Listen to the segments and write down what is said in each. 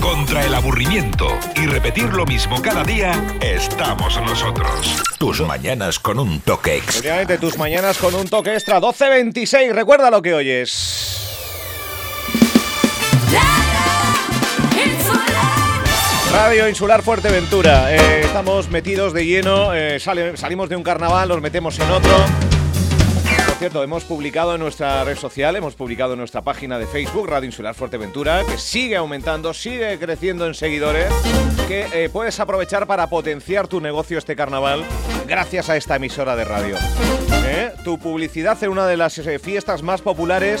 Contra el aburrimiento y repetir lo mismo cada día, estamos nosotros. Tus mañanas con un toque extra. Efectivamente, tus mañanas con un toque extra. 12.26, recuerda lo que oyes. Radio Insular Fuerteventura. Eh, estamos metidos de lleno, eh, salimos de un carnaval, nos metemos en otro. Cierto, hemos publicado en nuestra red social, hemos publicado en nuestra página de Facebook, Radio Insular Fuerteventura, que sigue aumentando, sigue creciendo en seguidores, que eh, puedes aprovechar para potenciar tu negocio este carnaval gracias a esta emisora de radio. ¿Eh? Tu publicidad en una de las eh, fiestas más populares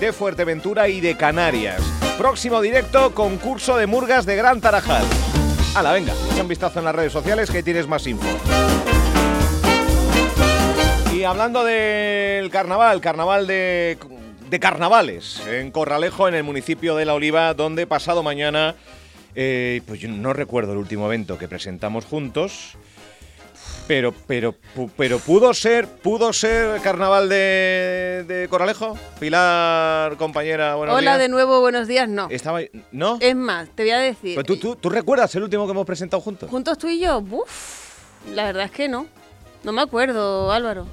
de Fuerteventura y de Canarias. Próximo directo, concurso de murgas de Gran Tarajal. Hala, venga, echa un vistazo en las redes sociales que tienes más info. Y hablando del carnaval, carnaval de, de carnavales, en Corralejo, en el municipio de La Oliva, donde pasado mañana, eh, pues yo no recuerdo el último evento que presentamos juntos, pero, pero, pero pudo ser, pudo ser carnaval de, de Corralejo. Pilar, compañera, buenos Hola días. de nuevo, buenos días. No. Estaba, ¿no? Es más, te voy a decir. Pero tú, tú, ¿tú recuerdas el último que hemos presentado juntos? Juntos tú y yo, uff, la verdad es que no. No me acuerdo, Álvaro.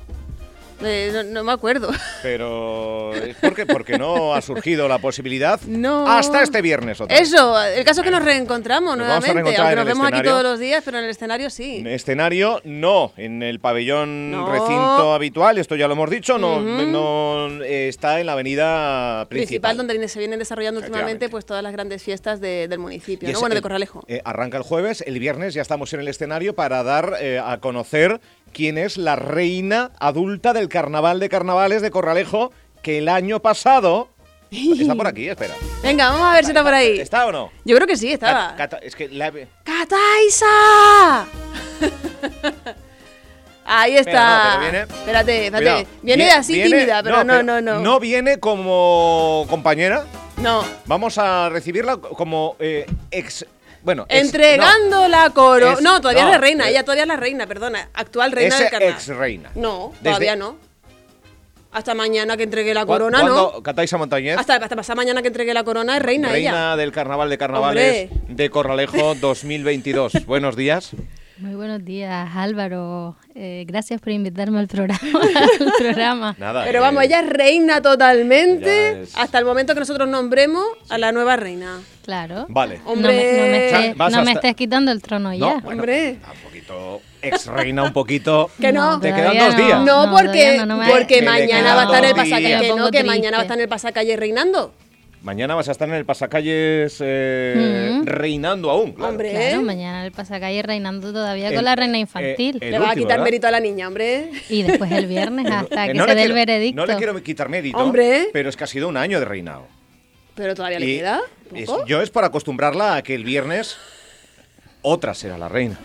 Eh, no, no me acuerdo. Pero es porque, porque no ha surgido la posibilidad No. hasta este viernes. otra vez. Eso, el caso es que nos reencontramos Nos vamos a nuevamente. reencontrar aunque nos el vemos aquí escenario. todos los días, pero en el escenario sí. En Escenario, no. En el pabellón No. recinto habitual, esto ya lo hemos dicho, no, Ujú. no eh, está en la avenida principal. Principal, donde se vienen desarrollando últimamente pues todas las grandes fiestas de- del municipio, es Bueno, de el- Corralejo. eh, arranca el jueves, el viernes ya estamos en el escenario para dar eh, a conocer quién es la reina adulta del carnaval de carnavales de Corralejo, que el año pasado... Está por aquí, espera. Venga, vamos a ver si está por ahí. ¿Está o no? Yo creo que sí, estaba. Cata- es que la- ¡Cataisa! Ahí está. Espera, no, viene- Espérate, espérate. Cuidado. Viene Vie- así viene- tímida, pero no, no, no. No viene como compañera. No. Vamos a recibirla como eh, ex. Bueno, Entregando la coro. Es- no, todavía no, es la reina. eh, Ella todavía es la reina, perdona. Actual reina del carnaval. ex reina. No, Desde- todavía no. Hasta mañana que entregue la ¿Cuá- corona, cuándo ¿no? Cataisa Montañez? Hasta, hasta pasada mañana que entregue la corona es reina, reina ella. del carnaval de carnavales Hombre. de Corralejo 2022. Buenos días. Muy buenos días, Álvaro. Eh, gracias por invitarme al programa. al programa. Nada. Pero eh, vamos, ella es reina totalmente es- hasta el momento que nosotros nombremos a la nueva reina. Claro. Vale. No me, no me Hombre. estés, no me hasta- estés quitando el trono No, ya. bueno, Hombre. Un poquito ex reina, un poquito. Que no. Te quedan dos días. No, No, porque, no, no porque mañana va a estar en el pasacalle. Que no, que mañana va a estar en el pasacalle reinando. Mañana vas a estar en el pasacalles eh, Mm. reinando aún. claro. Hombre. Claro, mañana el pasacalle reinando todavía El- con la reina eh, infantil. Le va a quitar ¿verdad? mérito a la niña, hombre. Y después el viernes hasta Eh, que no se le dé el veredicto. No le quiero quitar mérito, Hombre. pero es que ha sido un año de reinado. Pero todavía le Y queda. es- ¿Poco? yo es para acostumbrarla a que el viernes otra será la reina.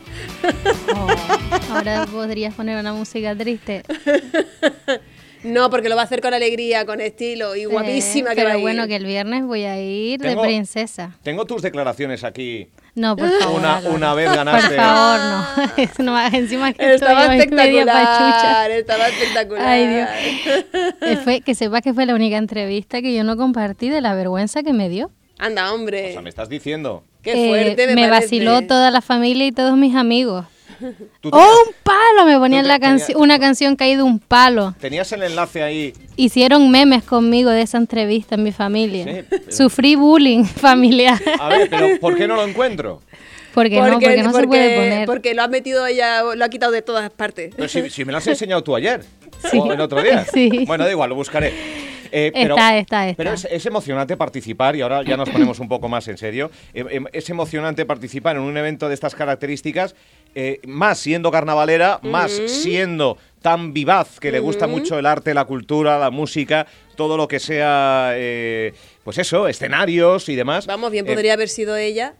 Oh, ahora podrías poner una música triste. No, porque lo va a hacer con alegría, con estilo y guapísima que pero va a ir. bueno, que el viernes voy a ir Tengo- de princesa. Tengo tus declaraciones aquí. No, por favor. Una- una vez ganaste- Por favor, no. Es encima que Estaba estoy espectacular, estaba espectacular. Ay, Dios. Eh, fue, que sepa que fue la única entrevista que yo no compartí de la vergüenza que me dio. Anda, O hombre. sea, me estás diciendo. Qué Eh, fuerte me, me parece. vaciló toda la familia y todos mis amigos. Tú ¡Oh, un palo! Me ponían la canci- tenías- una canción caída un palo. Tenías el enlace ahí. Hicieron memes conmigo de esa entrevista en mi familia. Sí, pero- Sufrí bullying familiar. A ver, pero ¿por qué no lo encuentro? Porque, no, porque no se puede poner. porque lo ha metido ella, lo ha quitado de todas partes. Pero si, si me lo has enseñado tú ayer. O el otro día. Sí. Bueno, da igual, lo buscaré. Eh, pero, Está, está, está. Pero es, es emocionante participar, y ahora ya nos ponemos un poco más en serio, eh, eh, es emocionante participar en un evento de estas características, eh, más siendo carnavalera, más siendo tan vivaz, que le gusta mucho el arte, la cultura, la música, todo lo que sea, eh, pues eso, escenarios y demás. Vamos, bien Eh, podría haber sido ella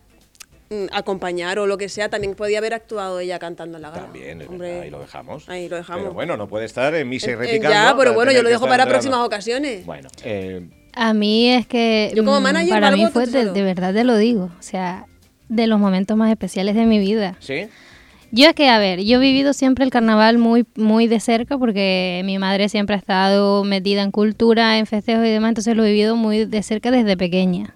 acompañar o lo que sea, también podía haber actuado ella cantando en la gala. También, es Hombre, verdad, ahí lo dejamos. Ahí lo dejamos. Pero bueno, no puede estar en misa y repicando. ya, pero bueno, yo lo dejo para entrando. próximas ocasiones. Bueno, eh, A mí es que Yo como mm, manager para mí fue de, de verdad te lo digo, o sea, de los momentos más especiales de mi vida. ¿sí? Yo es que, a ver, yo he vivido siempre el carnaval muy, muy de cerca porque mi madre siempre ha estado metida en cultura, en festejos y demás, entonces lo he vivido muy de cerca desde pequeña.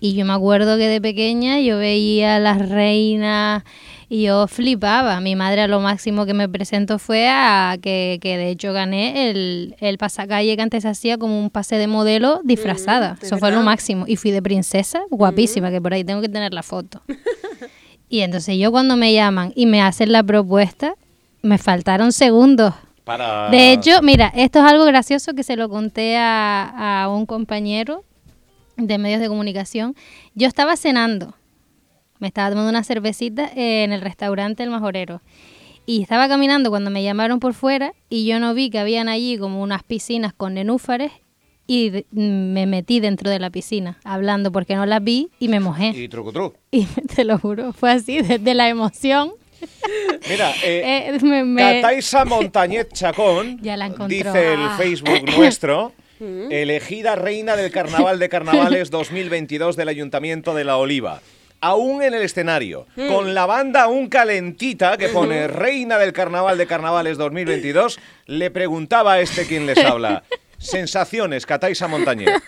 Y yo me acuerdo que de pequeña yo veía a las reinas y yo flipaba. Mi madre a lo máximo que me presentó fue a que, que de hecho gané el, el pasacalle que antes hacía como un pase de modelo disfrazada. Mm, de Eso fue lo máximo. Y fui de princesa, guapísima, que por ahí tengo que tener la foto. y entonces yo cuando me llaman y me hacen la propuesta, me faltaron segundos. Para... De hecho, mira, esto es algo gracioso que se lo conté a, a un compañero de medios de comunicación. Yo estaba cenando, me estaba tomando una cervecita en el restaurante El Majorero. Y estaba caminando cuando me llamaron por fuera y yo no vi que habían allí como unas piscinas con nenúfares y de- me metí dentro de la piscina hablando porque no las vi y me mojé. Y truco truco. Y te lo juro, fue así, desde la emoción. Mira, eh, eh, me- me- Cataisa Montañet Chacón, Ya la dice el Ah. Facebook nuestro, elegida reina del Carnaval de Carnavales 2022 del Ayuntamiento de La Oliva. Aún en el escenario, con la banda aún calentita que pone reina del Carnaval de Carnavales 2022, le preguntaba a este quien les habla. Sensaciones, Cataisa Montañet.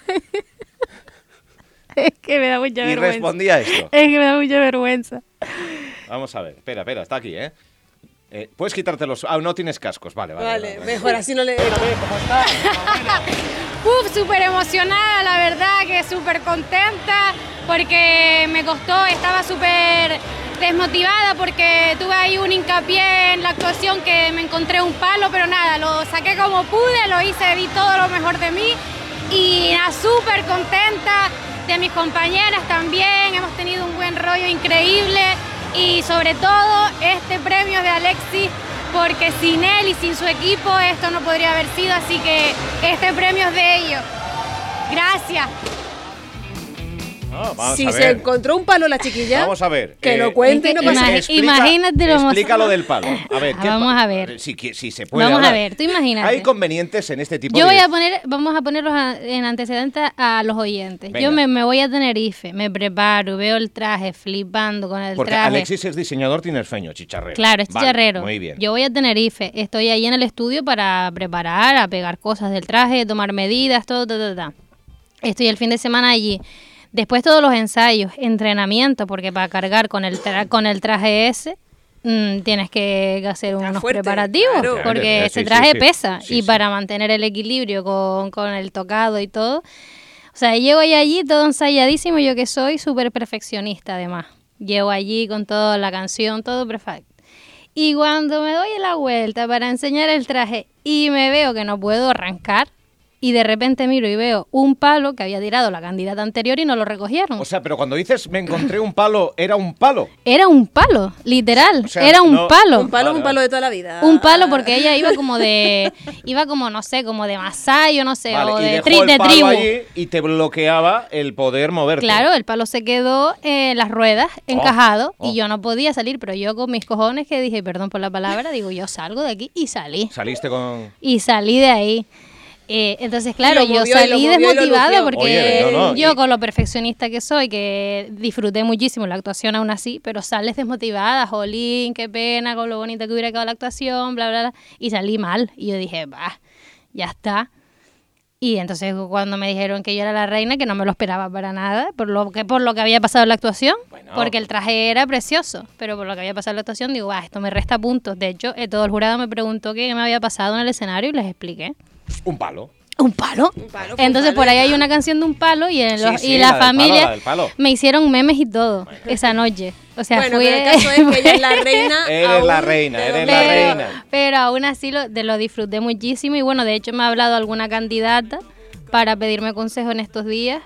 Es que me da mucha Y vergüenza. respondía esto. Es que me da mucha vergüenza. Vamos a ver, espera, espera, está aquí, ¿eh? Eh, Puedes quitarte los... Ah, no tienes cascos, vale, vale. Vale, vale, vale. mejor así no le. Uf, súper emocionada, la verdad que súper contenta porque me costó, estaba súper desmotivada porque tuve ahí un hincapié en la actuación que me encontré un palo, pero nada, lo saqué como pude, lo hice, di todo lo mejor de mí y súper contenta de mis compañeras también, hemos tenido un buen rollo increíble y sobre todo este premio de Alexis porque sin él y sin su equipo esto no podría haber sido, así que este premio es de ellos. Gracias. Ah, vamos si a se ver. encontró un palo la chiquilla, Vamos a ver. que eh, lo cuente y no pasa nada. imagínate lo Explica emocionado. lo del palo. A ver, ¿qué Vamos pa- a ver. Si, si se puede Vamos a hablar. ver, tú imagínate. Hay convenientes en este tipo Yo de... voy a poner, vamos a ponerlos a- en antecedentes a los oyentes. Venga. Yo me, me voy a Tenerife, me preparo, veo el traje, flipando con el Porque traje. Alexis es diseñador tinerfeño, chicharrero. Claro, es Vale, chicharrero. Muy bien. Yo voy a Tenerife, estoy ahí en el estudio para preparar, a pegar cosas del traje, tomar medidas, todo, todo, todo. Estoy el fin de semana allí. Después todos los ensayos, entrenamiento, porque para cargar con el, tra- con el traje ese mm, tienes que hacer unos fuerte, preparativos, claro. porque Claro, ese sí, traje pesa. Sí, y sí. para mantener el equilibrio con, con el tocado y todo. O sea, llego ahí allí todo ensayadísimo, yo que soy súper perfeccionista además. Llego allí con toda la canción, todo perfecto. Y cuando me doy la vuelta para enseñar el traje y me veo que no puedo arrancar, y de repente miro y veo un palo que había tirado la candidata anterior y no lo recogieron. O sea, pero cuando dices me encontré un palo, era un palo. era un palo, literal, O sea, era un no- palo. Un palo es un palo de toda la vida. Un palo porque ella iba como de, iba como, no sé, como de Masai o no sé, Vale, o y de, dejó tri- el de palo tribu. allí y te bloqueaba el poder moverte. Claro, el palo se quedó en las ruedas, encajado, oh. y yo no podía salir, pero yo con mis cojones que dije, perdón por la palabra, digo, yo salgo de aquí y salí. Saliste con... Y salí de ahí. Eh, entonces, claro, yo salí desmotivada porque Oye, no, no, yo y- con lo perfeccionista que soy, que disfruté muchísimo la actuación aún así, pero sales desmotivada, jolín, qué pena, con lo bonita que hubiera quedado la actuación, bla, bla, bla, y salí mal. Y yo dije, bah, ya está. Y entonces cuando me dijeron que yo era la reina, que no me lo esperaba para nada, por lo que, por lo que había pasado en la actuación, Bueno. porque el traje era precioso, pero por lo que había pasado en la actuación, digo, ah, esto me resta puntos. De hecho, eh, todo el jurado me preguntó qué me había pasado en el escenario y les expliqué. Un palo. ¿Un palo? Un palo, fue un Entonces por ahí hay una canción de un palo y, en Sí, los- sí, y la la, del palo, familia la del palo. me hicieron memes y todo esa noche. O sea, bueno, fui- pero el caso es que ella es la reina. Eres la reina, eres donde- la pero, reina. pero aún así lo, de lo disfruté muchísimo y bueno, de hecho me ha hablado alguna candidata para pedirme consejo en estos días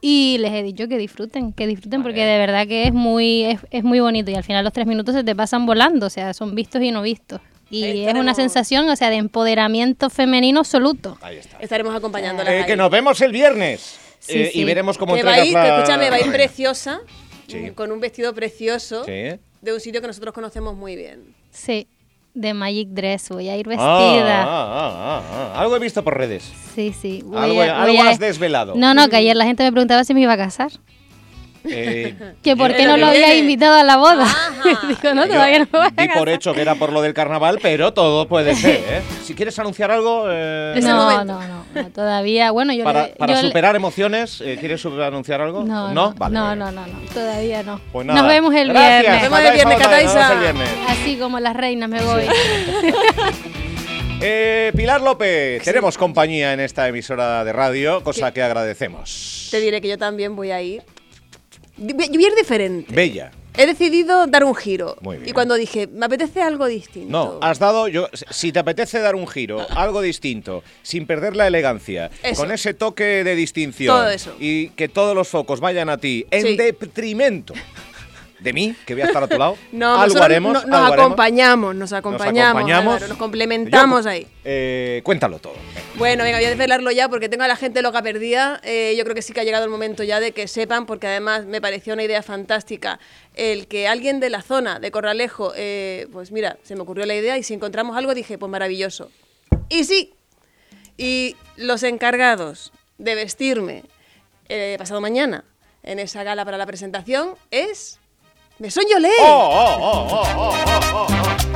y les he dicho que disfruten, que disfruten porque de verdad que es muy, es, es muy bonito y al final los tres minutos se te pasan volando, o sea, son vistos y no vistos. Y Ahí es una sensación, o sea, de empoderamiento femenino absoluto. Ahí está. Estaremos acompañándola. Eh, que nos vemos el viernes. Sí, Eh, Y sí. veremos cómo que va a que la- escúchame, va a ir preciosa, Sí. mm, con un vestido precioso, Sí. de un sitio que nosotros conocemos muy bien. Sí, de Magic Dress, voy a ir Ah, vestida. ah, ah, ah. Algo he visto por redes. Sí, sí. voy Algo, a- algo a- has desvelado. No, no, que ayer la gente me preguntaba si me iba a casar. Eh, Que por qué no lo había invitado a la boda. Ajá. Digo, no, todavía no me voy a Di por hecho que era por lo del carnaval, pero todo puede ser, ¿eh? Si quieres anunciar algo... eh, No, no, no, no, todavía, bueno, yo para le, para yo le- superar emociones, eh, ¿quieres anunciar algo? No, no, Vale, no, vale. no, no, no, todavía no. Pues nada. Nos vemos el Gracias, viernes. Nos vemos el viernes, viernes. Así como las reinas me voy. Eh, Pilar López, tenemos compañía en esta emisora de radio, cosa que agradecemos. Te diré que yo también voy a ir. Diferente. Bella. He decidido dar un giro. Muy bien. Y cuando dije, me apetece algo distinto. No, has dado, yo, si te apetece dar un giro, algo distinto, sin perder la elegancia, Eso. con ese toque de distinción Todo eso. y que todos los focos vayan a ti, en Sí. detrimento de mí, que voy a estar a tu lado, No, algo haremos, no- nos algo haremos. acompañamos, nos acompañamos, acompañamos. Álvaro, nos complementamos Yo- ahí. Eh, cuéntalo todo. Bueno, venga, voy a desvelarlo ya porque tengo a la gente loca perdida. Eh, yo creo que sí que ha llegado el momento ya de que sepan, porque además me pareció una idea fantástica el que alguien de la zona de Corralejo, eh, pues mira, se me ocurrió la idea y si encontramos algo dije, pues maravilloso. Y sí, y los encargados de vestirme eh, pasado mañana en esa gala para la presentación es... Mesón Yolé. ¡Oh, oh, oh, oh, oh, oh, oh!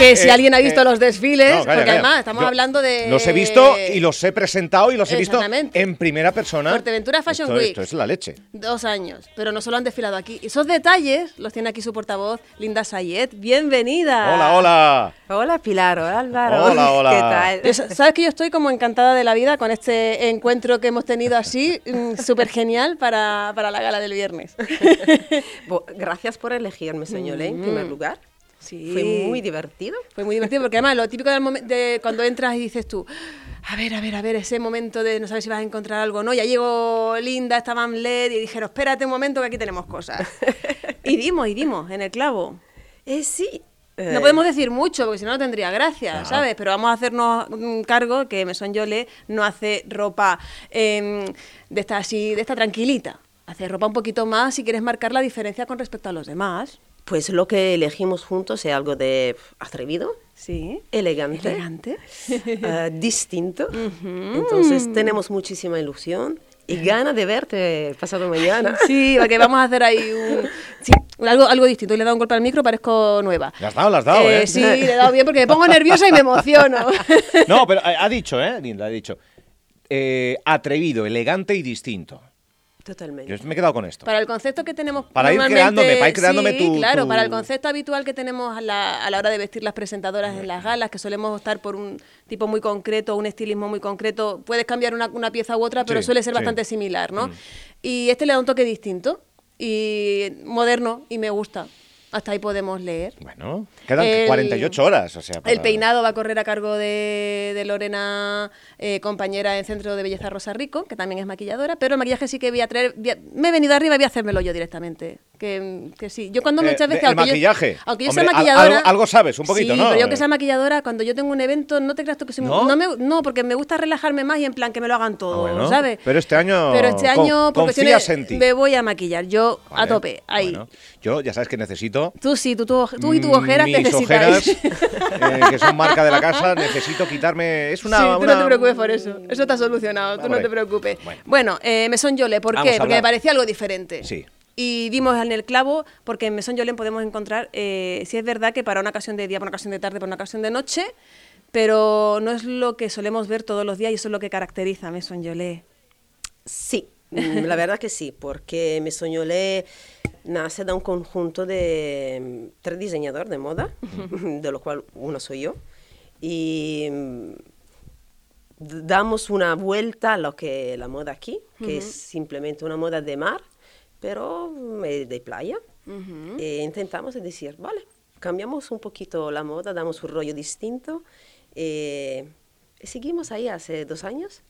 Que si Eh, alguien ha visto eh, los desfiles, No, calla, porque calla. además estamos Yo hablando de... Los he visto y los he presentado y los he visto en primera persona. Fuerteventura Fashion esto, Week. Esto es la leche. Dos años, pero no solo han desfilado aquí. Esos detalles los tiene aquí su portavoz, Linda Sayed. Bienvenida. Hola, hola. Hola Pilar, hola Álvaro. Hola, hola. ¿Qué tal? Yo Sabes que yo estoy como encantada de la vida con este encuentro que hemos tenido así, súper genial para, para la gala del viernes. Gracias por elegirme, señor, en primer lugar. Sí. Fue muy divertido. Fue muy divertido porque además lo típico del de cuando entras y dices tú, a ver, a ver, a ver, ese momento de no sabes si vas a encontrar algo o no. Ya llegó Linda, estaba Amlet y dijeron, espérate un momento que aquí tenemos cosas. y dimos, y dimos, en el clavo. Eh, sí. No eh, podemos decir mucho porque si no no tendría gracia, ¿sabes? Pero vamos a hacernos mm, cargo que Mesón Yole no hace ropa em, de esta así, de esta tranquilita. Hace ropa un poquito más si quieres marcar la diferencia con respecto a los demás. Pues lo que elegimos juntos es algo de atrevido, Sí. elegante, Elegante. eh, distinto. Entonces tenemos muchísima ilusión y ganas de verte pasado mañana. Sí, porque vamos a hacer ahí un, sí, algo, algo distinto. Y le he dado un golpe al micro, parezco nueva. Le has dado, le has dado, ¿eh? Sí, le he dado bien porque me pongo nerviosa y me emociono. No, pero ha ha dicho, ¿eh? Linda, ha dicho. eh, atrevido, elegante y distinto. Totalmente. Yo me he quedado con esto. Para el concepto que tenemos Para ir creándome, para ir creándome sí, tu- claro, tu- para el concepto habitual que tenemos a la, a la hora de vestir las presentadoras en las galas, que solemos optar por un tipo muy concreto, un estilismo muy concreto. Puedes cambiar una, una pieza u otra, pero Sí, suele ser sí. Mm. bastante similar, ¿no? Y este le da un toque distinto y moderno y me gusta. Hasta ahí podemos leer. Bueno, quedan El- 48 horas, o sea. para- El peinado va a correr a cargo de, de Lorena, eh, compañera en Centro de Belleza Rosa Rico, que también es maquilladora, pero el maquillaje sí que voy a traer, voy a- me he venido arriba y voy a hacérmelo yo directamente. Que, que sí, yo cuando Eh, muchas veces... de- el aunque yo- maquillaje. aunque yo Hombre, sea maquilladora... algo- algo sabes, un poquito, sí, ¿no? pero yo que sea maquilladora, cuando yo tengo un evento, no te creas tú que soy... ¿No? No, me- no, porque me gusta relajarme más y en plan que me lo hagan todo, Ah, bueno. ¿sabes? Pero este año Pero este con- año, por confías cuestiones, en ti. me voy a maquillar, yo a Vale, tope, ahí. bueno. Yo ya sabes que necesito Tú sí, tú, tú, tú y tu ojeras mis necesitáis. ojeras, eh, que son marca de la casa, necesito quitarme. Es una. sí, tú una- no te preocupes por eso. Eso está solucionado, tú Vamos no te preocupes. Bueno. Bueno, eh, Mesón Yole, ¿por Vamos qué? Porque me parecía algo diferente. Sí. Y dimos en el clavo porque en Mesón Yolén podemos encontrar, eh, si es verdad que para una ocasión de día, para una ocasión de tarde, para una ocasión de noche, pero no es lo que solemos ver todos los días y eso es lo que caracteriza a Mesón Yolé. Sí, mm, la verdad que sí, porque mi soñolé nace de un conjunto de mm, tres diseñadores de moda, de los cuales uno soy yo, y mm, damos una vuelta a lo que la moda aquí, que es simplemente una moda de mar, pero mm, eh, de playa. E intentamos decir, vale, cambiamos un poquito la moda, damos un rollo distinto. eh, y seguimos ahí hace dos años.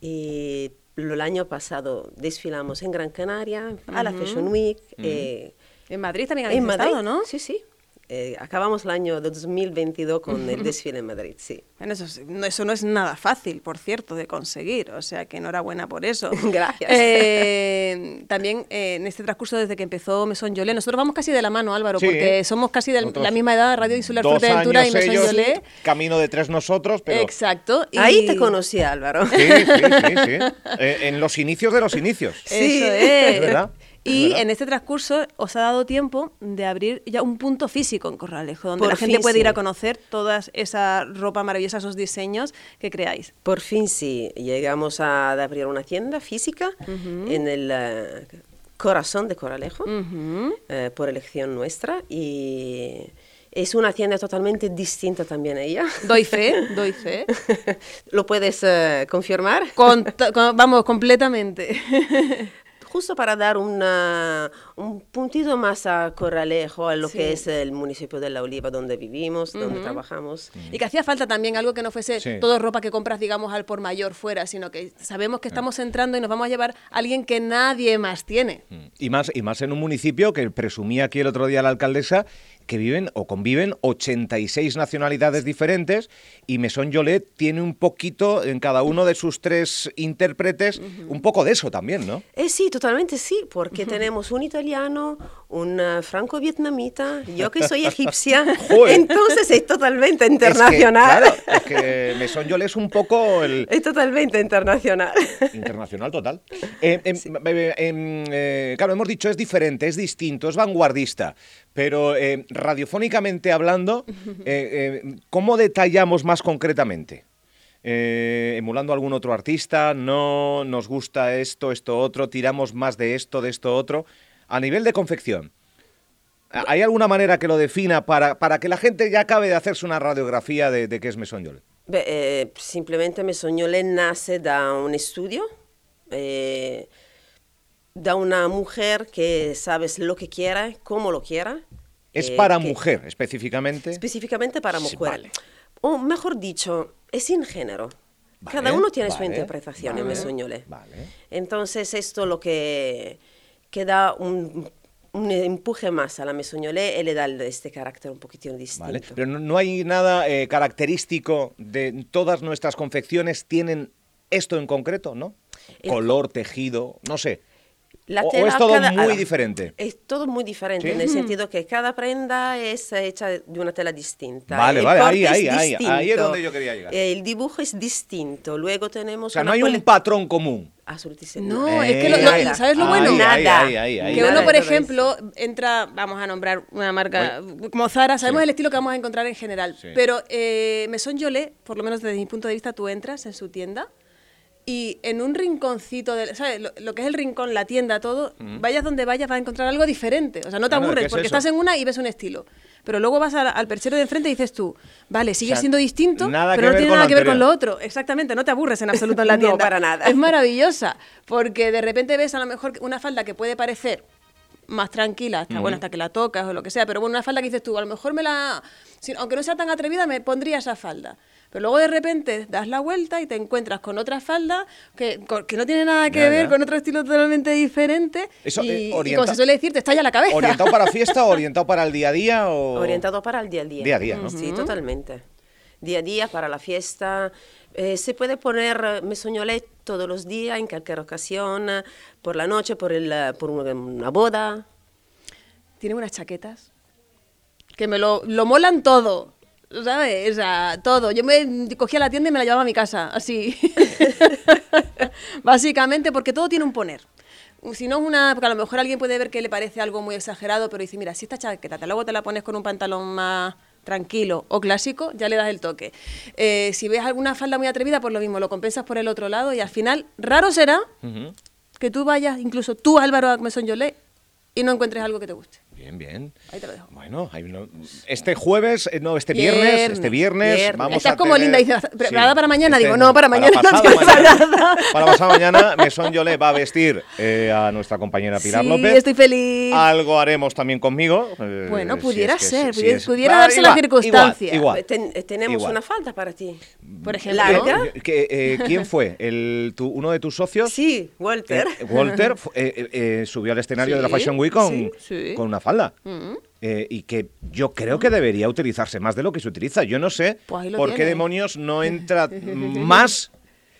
Y el año pasado desfilamos en Gran Canaria, a la Fashion Week. eh, En Madrid también habéis en Madrid, estado, ¿no? Sí, sí. Eh, acabamos el año 2022 con el desfile en Madrid, sí. Bueno, eso, es- no, eso no es nada fácil, por cierto, de conseguir, o sea que enhorabuena por eso. Gracias. Eh, también eh, en este transcurso, desde que empezó Mesón Yolé, nosotros vamos casi de la mano, Álvaro, Sí. porque somos casi de Nosotros la misma edad, Radio Insular Dos Fuerteventura y años Mesón ellos, Yolé. camino de tres nosotros, pero... Exacto. y- Ahí te conocí, Álvaro. Sí, sí, sí, sí. Eh, en los inicios de los inicios. Sí. Eso es. Es verdad, Y en este transcurso os ha dado tiempo de abrir ya un punto físico en Corralejo, donde Por la gente fin, puede ir a conocer toda esa ropa maravillosa, esos diseños que creáis. Por fin sí, llegamos a abrir una tienda física en el eh, corazón de Coralejo, eh, por elección nuestra, y es una tienda totalmente distinta también ella. Doy fe, doy fe. ¿Lo puedes eh, confirmar? Con- con- vamos, completamente. Justo para dar una- un puntito más a Corralejo, a lo Sí. que es el municipio de La Oliva, donde vivimos, donde trabajamos. Y que hacía falta también algo que no fuese Sí. todo ropa que compras, digamos, al por mayor fuera, sino que sabemos que estamos entrando y nos vamos a llevar a alguien que nadie más tiene. Y más, y más en un municipio que presumía aquí el otro día la alcaldesa que viven o conviven 86 nacionalidades diferentes y Mesón Yolet tiene un poquito en cada uno de sus tres intérpretes un poco de eso también, ¿no? Eh, sí, totalmente sí, porque tenemos un italiano, un eh, franco-vietnamita, yo que soy egipcia, entonces es totalmente Es que, internacional. claro, es que Mesón Yolet es un poco el, Es totalmente internacional. Internacional total. Eh, em, eh, em, eh, claro, hemos dicho es diferente, es distinto, es vanguardista, pero eh, radiofónicamente hablando, eh, eh, ¿cómo detallamos más concretamente? Eh, emulando a algún otro artista, no nos gusta esto, esto, otro, tiramos más de esto, de esto, otro. A nivel de confección, ¿hay alguna manera que lo defina para, para que la gente ya acabe de hacerse una radiografía de, de qué es? Beh, eh, simplemente mi Sognole nace da un estudio, eh, da una mujer que sabes lo que quiera, cómo lo quiera. Es eh, para que- mujer específicamente. Específicamente para Sí, mujer. vale. O mejor dicho, es sin género. Cada Vale, uno tiene su vale, interpretación en vale. Entonces esto lo que, que da un, un empuje más a la mesoñolé y le da este carácter un poquitín distinto. Vale, Pero no, no hay nada eh, característico de todas nuestras confecciones tienen esto en concreto, ¿no? El- Color, tejido, no sé. La o, o es todo cada- muy diferente. Es todo muy diferente ¿Sí? en el sentido que cada prenda es hecha de una tela distinta. Vale, El vale, ahí, ahí, ahí, ahí es donde yo quería llegar. El dibujo es distinto. Luego O tenemos sea, no hay un patrón común. Absolutamente No, Eh, es que lo, nada. ¿sabes lo bueno? ahí, Nada. ahí, ahí. Que Nada uno, por ejemplo, entra, vamos a nombrar una marca como Zara, sabemos Sí. el estilo que vamos a encontrar en general, Sí. pero eh, Mesón Yolé, por lo menos desde mi punto de vista, tú entras en su tienda y en un rinconcito, de, ¿sabes? Lo, lo que es el rincón, la tienda, todo, vayas donde vayas vas a encontrar algo diferente. O sea, no te Claro, ¿qué aburres es porque eso? estás en una y ves un estilo. Pero luego vas a- al perchero de enfrente y dices tú, vale, sigue O sea, siendo distinto, nada pero no tiene nada que ver con lo otro. Exactamente, no te aburres en absoluto en la No, tienda. para nada. Es maravillosa, porque de repente ves a lo mejor una falda que puede parecer más tranquila, hasta, bueno, hasta que la tocas o lo que sea, pero bueno, una falda que dices tú, a lo mejor me la, si- aunque no sea tan atrevida, me pondría esa falda. Pero luego de repente das la vuelta y te encuentras con otra falda que, con- que no tiene nada que Nada. ver, con otro estilo totalmente diferente, Eso, y, eh, y orienta- como se suele decir, te estalla la cabeza. ¿Orientado para fiesta o orientado para el día a día? O... Orientado para el día a día. Día a día, ¿no? Sí, totalmente. Día a día para la fiesta. Eh, se puede poner eh, mesoñolé todos los días, en cualquier ocasión, eh, por la noche, por, el, por una, una boda. Tiene unas chaquetas que me lo, lo molan todo. ¿Sabes? O sea, todo. Yo me cogía la tienda y me la llevaba a mi casa, así. Básicamente, porque todo tiene un poner. Si no es una. Porque a lo mejor alguien puede ver que le parece algo muy exagerado, pero dice, mira, si esta chaqueta te luego te la pones con un pantalón más tranquilo o clásico, ya le das el toque. Eh, si ves alguna falda muy atrevida, pues lo mismo, lo compensas por el otro lado y al final, raro será que tú vayas, incluso tú, Álvaro Mesón Yolé, y no encuentres algo que te guste. Bien, bien. Ahí te lo dejo. Bueno, hay uno- este jueves, eh, no, este viernes, este viernes, Viernes. vamos Estás a como tener- linda, dice, ¿preparada para mañana? este Digo, no, para mañana no pasado tienes mañana. nada. Para pasado mañana, Mesón Yolé va a vestir eh, a nuestra compañera Pilar Sí, López. estoy feliz. Algo haremos también conmigo. eh, Bueno, si pudiera es que- ser, si pudiera- es- pudiera Va, darse la igual, circunstancia. Igual, ten- eh, tenemos Igual. una falta para ti. Por ejemplo. ¿Larga? Eh, que, eh, ¿Quién fue? El, tu- ¿Uno de tus socios? Sí, Walter. Eh, Walter fu- eh, eh, eh, subió al escenario de la Sí, Fashion Week con, sí, sí. con una falda. Mm. eh, y que yo creo que debería utilizarse más de lo que se utiliza. Yo no sé Pues por qué demonios no entra más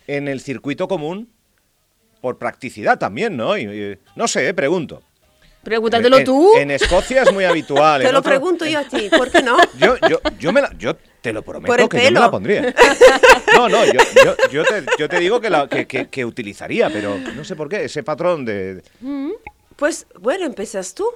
en el circuito común por practicidad también, ¿no? Y, y- no sé, eh, pregunto. Pregúntatelo En- tú. En Escocia es muy habitual. Te lo otro- pregunto yo a ti, ¿por qué no? Yo, yo, yo, me la- yo te lo prometo que yo me pelo. la pondría. No, no, yo, yo, te, digo que, la, que, que- que utilizaría, pero no sé por qué, ese patrón de... Pues bueno, empiezas tú.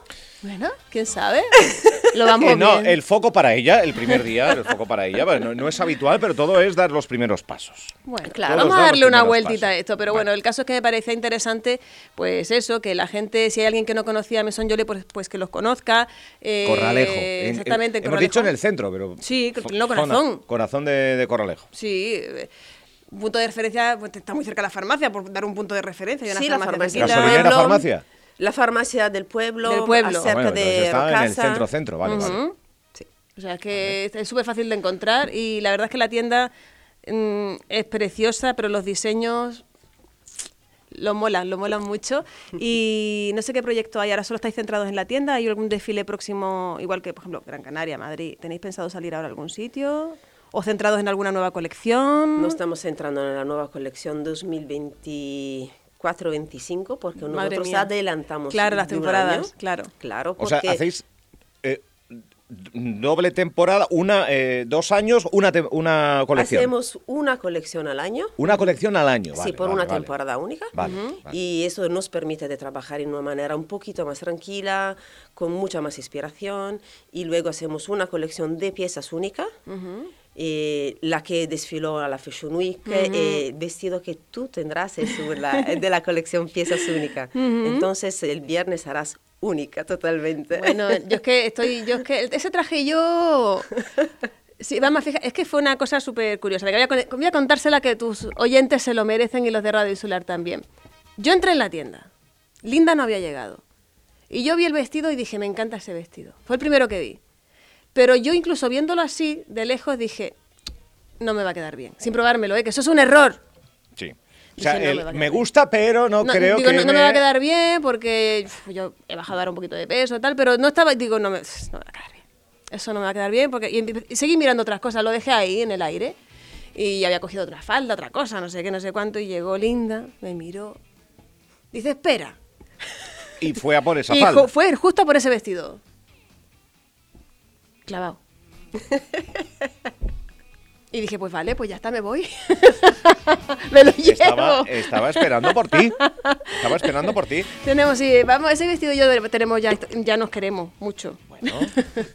Bueno, quién sabe. Lo vamos Eh, no, bien. el foco para ella, el primer día, el foco para ella, bueno, no, no es habitual, pero todo es dar los primeros pasos. Bueno, Claro. vamos a darle una vueltita pasos. a esto, pero Vale. bueno, el caso es que me parecía interesante, pues eso, que la gente, si hay alguien que no conocía a Mesón Yole, pues, pues que los conozca. eh, Corralejo. En- en- Exactamente, en hemos Corralejo. dicho en el centro, pero... Sí, no, zona, corazón. corazón de, de Corralejo. Sí, eh, un punto de referencia, pues está muy cerca de la farmacia, por dar un punto de referencia. Hay una Sí, la farmacia farmacia cerquita. del ¿Gasolinera, pueblo. farmacia? La farmacia del pueblo, Del pueblo. cerca Ah, bueno, de está en el Rocasa. centro-centro, vale, vale. Sí. O sea, es que es súper fácil de encontrar y la verdad es que la tienda mm, es preciosa, pero los diseños lo molan, lo molan mucho. Y no sé qué proyecto hay, ahora solo estáis centrados en la tienda, ¿hay algún desfile próximo, igual que por ejemplo Gran Canaria, Madrid? ¿Tenéis pensado salir ahora a algún sitio? ¿O centrados en alguna nueva colección? No estamos entrando en la nueva colección 2024-25 porque Madre nosotros mía. adelantamos. Claro, las temporadas, claro. Claro, O sea, porque hacéis eh, doble temporada, una, eh, dos años, una, te- una colección. hacemos una colección al año. Una colección al año, sí, vale, por vale, una vale. temporada única. Vale, vale. Y eso nos permite de trabajar en una manera un poquito más tranquila, con mucha más inspiración. Y luego hacemos una colección de piezas únicas. Eh, la que desfiló a la Fashion Week, eh, vestido que tú tendrás es la- de la colección Piezas Únicas. Entonces el viernes harás única totalmente. Bueno, yo es que estoy, yo es que ese traje yo... Sí, vamos a fijar, es que fue una cosa súper curiosa. que Voy a, voy a contársela que tus oyentes se lo merecen y los de Radio Insular también. Yo entré en la tienda. Linda no había llegado. Y yo vi el vestido y dije, me encanta ese vestido. Fue el primero que vi. Pero yo incluso viéndolo así, de lejos, dije, no me va a quedar bien. Sin probármelo, ¿eh? que eso es un error. Sí. O sea, Dije, no el- me gusta, pero no, No, creo digo, que no, no me me- va a quedar bien porque uf, yo he bajado ahora un poquito de peso y tal, pero no estaba, digo, no me, no me va a quedar bien. Eso no me va a quedar bien porque y, y seguí mirando otras cosas, lo dejé ahí en el aire y había cogido otra falda, otra cosa, no sé qué, no sé cuánto y llegó Linda, me miró, dice, espera. Y fue a por esa y falda. fue justo por ese vestido. Clavado. y dije, pues vale, pues ya está, me voy. me lo llevo. Estaba, estaba esperando por ti. Estaba esperando por ti. Tenemos, sí, vamos, ese vestido y yo tenemos ya, ya nos queremos mucho. Bueno,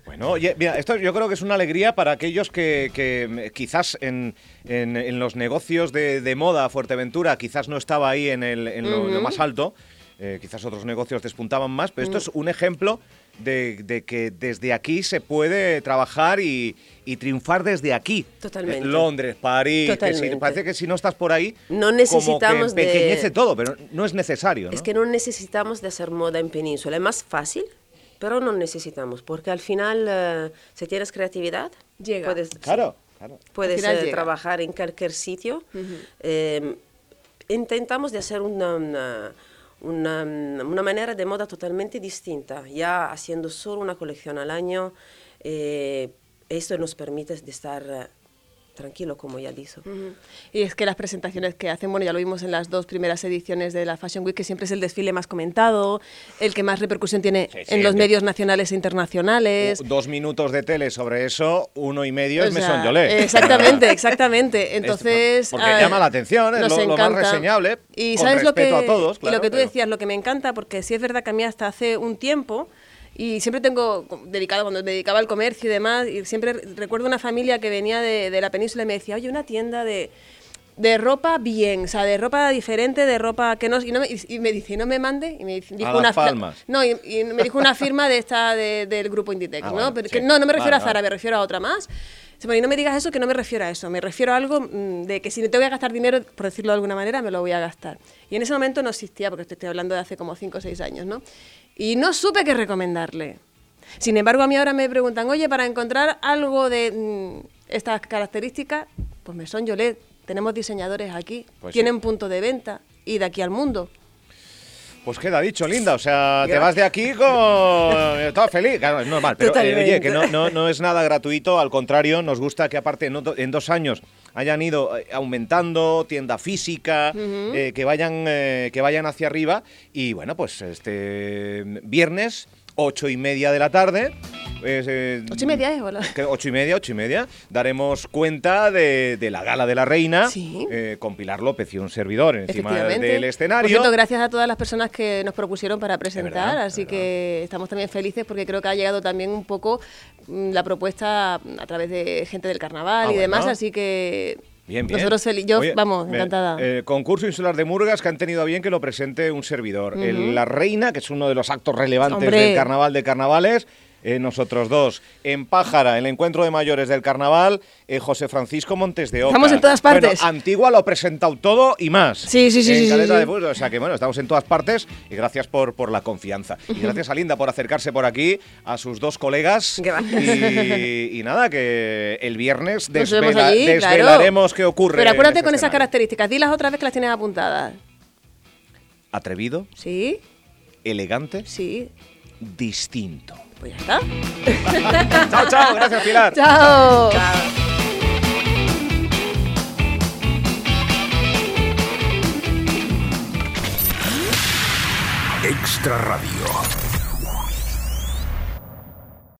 bueno, oye, mira, esto yo creo que es una alegría para aquellos que, que, mm, quizás en, en- en los negocios de, de moda Fuerteventura quizás no estaba ahí en, el, en lo, lo más alto, eh, quizás otros negocios despuntaban más, pero esto es un ejemplo de, de que desde aquí se puede trabajar y, y triunfar desde aquí. Totalmente. Eh, Londres, París, que si- parece que si no estás por ahí, No necesitamos como que de- todo, pero no es necesario. Es que no necesitamos de hacer moda en península. Es más fácil, pero no necesitamos, porque al final, eh, si tienes creatividad, Llega. puedes, Claro, claro. puedes eh, trabajar en cualquier sitio. Eh, intentamos de hacer una, una, una, una manera de moda totalmente distinta, ya haciendo solo una colección al año. eh, esto nos permite de estar tranquilo, como ya dijo. Y es que las presentaciones que hacen, bueno, ya lo vimos en las dos primeras ediciones de la Fashion Week, que siempre es el desfile más comentado, el que más repercusión tiene Sí, sí, en los de- medios nacionales e internacionales. Dos minutos de tele sobre eso, uno y medio O es sea, mesón yolé. Exactamente, exactamente. Entonces. porque ah, llama la atención, es lo- lo más reseñable, Y con sabes lo que, a todos, y claro, lo que tú pero- decías, lo que me encanta, porque sí es verdad que a mí hasta hace un tiempo. Y siempre tengo dedicado, cuando me dedicaba al comercio y demás, y siempre recuerdo una familia que venía de, de la península y me decía, oye, una tienda de, de ropa bien, o sea, de ropa diferente, de ropa que no... Y, no me, y- me dice, "¿Y no me mande, y me dice, dijo Las una Palmas. No, y, y me dijo una firma de esta de- del grupo Inditex, Ah, ¿no? bueno, Pero sí. que no, no me refiero Vale, a Zara, vale. me refiero a otra más. Dice, "Bueno, y no me digas eso, que no me refiero a eso. Me refiero a algo mm, de que si te voy a gastar dinero, por decirlo de alguna manera, me lo voy a gastar. Y en ese momento no existía, porque estoy hablando de hace como 5 o 6 años, ¿no? Y no supe qué recomendarle. Sin embargo, a mí ahora me preguntan, oye, para encontrar algo de mm, estas características, pues me son Yolet. Tenemos diseñadores aquí, Pues sí. tienen punto de venta y de aquí al mundo. Pues queda dicho, Linda. O sea, te vas de aquí con. Estás feliz. Claro, es normal. Pero, eh, oye, que no, no, no es nada gratuito. Al contrario, nos gusta que, aparte, en, otro- en dos años hayan ido eh, aumentando, tienda física, eh, que, vayan, eh, que vayan hacia arriba. Y bueno, pues este viernes, ocho y media de la tarde. pues, eh, Ocho y media, ¿eh? Hola. ocho y media, ocho y media, daremos cuenta de, de la gala de la reina Sí. eh, con Pilar López y un servidor encima del Por escenario. cierto, gracias a todas las personas que nos propusieron para presentar, verdad, así es que estamos también felices porque creo que ha llegado también un poco mm, la propuesta a través de gente del carnaval Ah, y demás, así que Bien, bien. nosotros, yo, Oye, vamos, encantada. eh, concurso insular de Murgas que han tenido a bien que lo presente un servidor. El- la Reina, que es uno de los actos relevantes Hombre. del carnaval de carnavales. Eh, nosotros dos. En Pájara, el encuentro de mayores del carnaval, eh, José Francisco Montes de Oca. Estamos en todas partes. Bueno, Antigua lo ha presentado todo y más. Sí, sí, sí, En sí, sí, Caleta sí. de Fuego, o sea que bueno, estamos en todas partes y gracias por, por la confianza. Y gracias a Linda por acercarse por aquí, a sus dos colegas. Gracias. Y, y nada, que el viernes desvela- allí, claro. desvelaremos qué ocurre. Pero acuérdate ese con esas características, dilas otra vez que las tienes apuntadas. Atrevido, ¿Sí? elegante, Sí. distinto. Pues ya está. chao, chao, gracias Pilar. ¡Chao! Extra Radio.